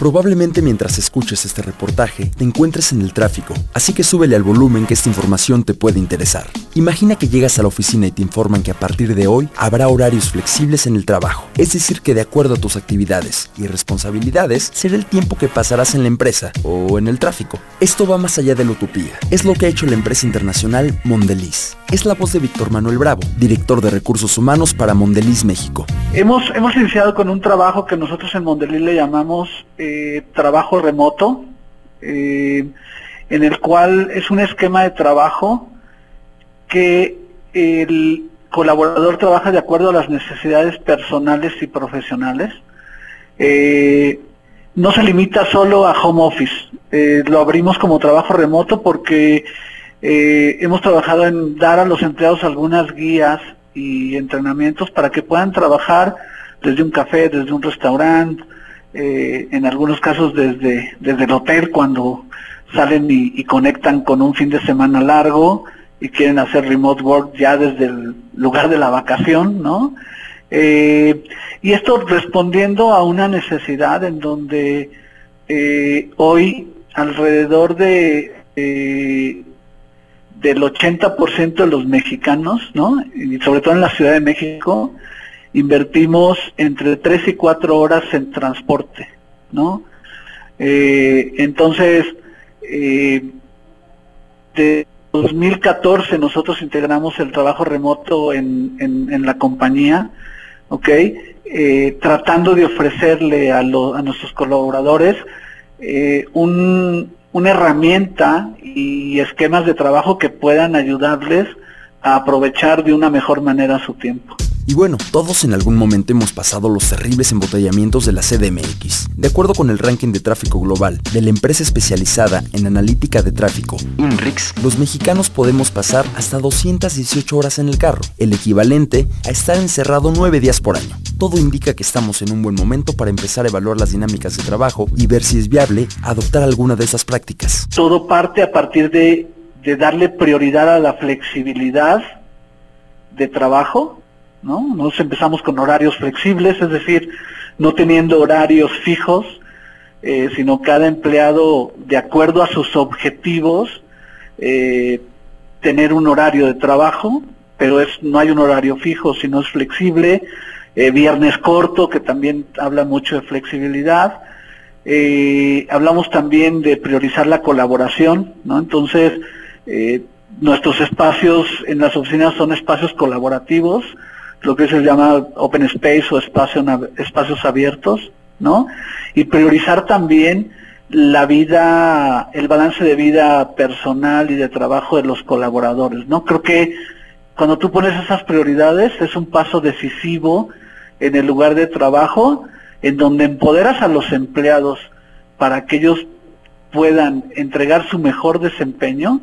Probablemente mientras escuches este reportaje te encuentres en el tráfico, así que súbele al volumen que esta información te puede interesar. Imagina que llegas a la oficina y te informan que a partir de hoy habrá horarios flexibles en el trabajo, es decir que de acuerdo a tus actividades y responsabilidades será el tiempo que pasarás en la empresa o en el tráfico. Esto va más allá de la utopía, es lo que ha hecho la empresa internacional Mondeliz. Es la voz de Víctor Manuel Bravo, director de recursos humanos para Mondeliz México. Hemos, iniciado con un trabajo que nosotros en Mondeliz le llamamos eh, trabajo remoto, eh, en el cual es un esquema de trabajo que el colaborador trabaja de acuerdo a las necesidades personales y profesionales. Eh, no se limita solo a home office, lo abrimos como trabajo remoto porque hemos trabajado en dar a los empleados algunas guías y entrenamientos para que puedan trabajar desde un café, desde un restaurante, eh, en algunos casos desde, desde el hotel cuando salen y, conectan con un fin de semana largo y quieren hacer remote work ya desde el lugar de la vacación, ¿no? Eh, y esto respondiendo a una necesidad en donde eh, hoy alrededor de del 80% de los mexicanos, ¿no? Y sobre todo en la Ciudad de México, invertimos entre 3 y 4 horas en transporte, ¿no? Eh, entonces, eh, de 2014 nosotros integramos el trabajo remoto en, en, la compañía, ¿ok? Eh, tratando de ofrecerle a, a nuestros colaboradores un, una herramienta y esquemas de trabajo que puedan ayudarles a aprovechar de una mejor manera su tiempo. Y bueno, todos en algún momento hemos pasado los terribles embotellamientos de la CDMX. De acuerdo con el ranking de tráfico global de la empresa especializada en analítica de tráfico, INRIX, los mexicanos podemos pasar hasta 218 horas en el carro, el equivalente a estar encerrado 9 días por año. Todo indica que estamos en un buen momento para empezar a evaluar las dinámicas de trabajo y ver si es viable adoptar alguna de esas prácticas. Todo parte a partir de, de darle prioridad a la flexibilidad de trabajo ¿no? Nos empezamos con horarios flexibles, es decir, no teniendo horarios fijos, eh, sino cada empleado, de acuerdo a sus objetivos, eh, tener un horario de trabajo, pero es, no hay un horario fijo, sino es flexible, eh, viernes corto, que también habla mucho de flexibilidad, hablamos también de priorizar la colaboración, ¿no? Entonces, nuestros espacios en las oficinas son espacios colaborativos, lo que se llama open space o espacio, espacios abiertos, ¿no? Y priorizar también la vida, el balance de vida personal y de trabajo de los colaboradores, ¿no? Creo que cuando tú pones esas prioridades es un paso decisivo en el lugar de trabajo, en donde empoderas a los empleados para que ellos puedan entregar su mejor desempeño,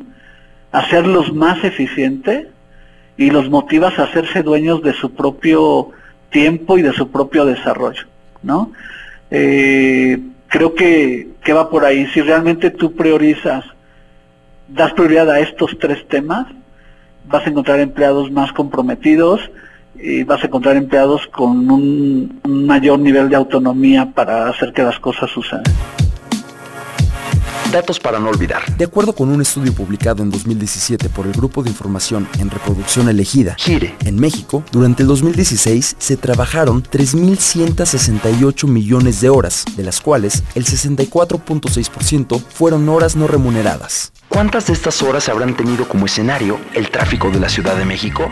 hacerlos más eficientes y los motivas a hacerse dueños de su propio tiempo y de su propio desarrollo, ¿no? Eh, creo que, que va por ahí. Si realmente tú priorizas, das prioridad a estos tres temas, vas a encontrar empleados más comprometidos y vas a encontrar empleados con un, un mayor nivel de autonomía para hacer que las cosas sucedan. Datos para no olvidar. De acuerdo con un estudio publicado en 2017 por el Grupo de Información en Reproducción Elegida, GIRE, en México, durante el 2016 se trabajaron 3.168 millones de horas, de las cuales el 64.6% fueron horas no remuneradas. ¿Cuántas de estas horas habrán tenido como escenario el tráfico de la Ciudad de México?